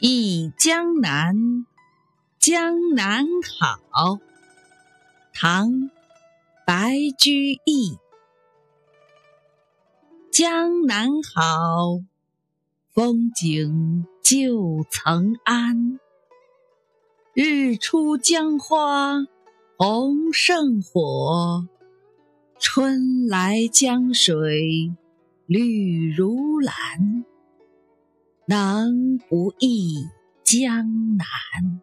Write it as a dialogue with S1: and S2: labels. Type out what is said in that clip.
S1: 忆江南，江南好。唐·白居易。江南好，风景旧曾谙。日出江花红胜火，春来江水绿如蓝。能不忆江南？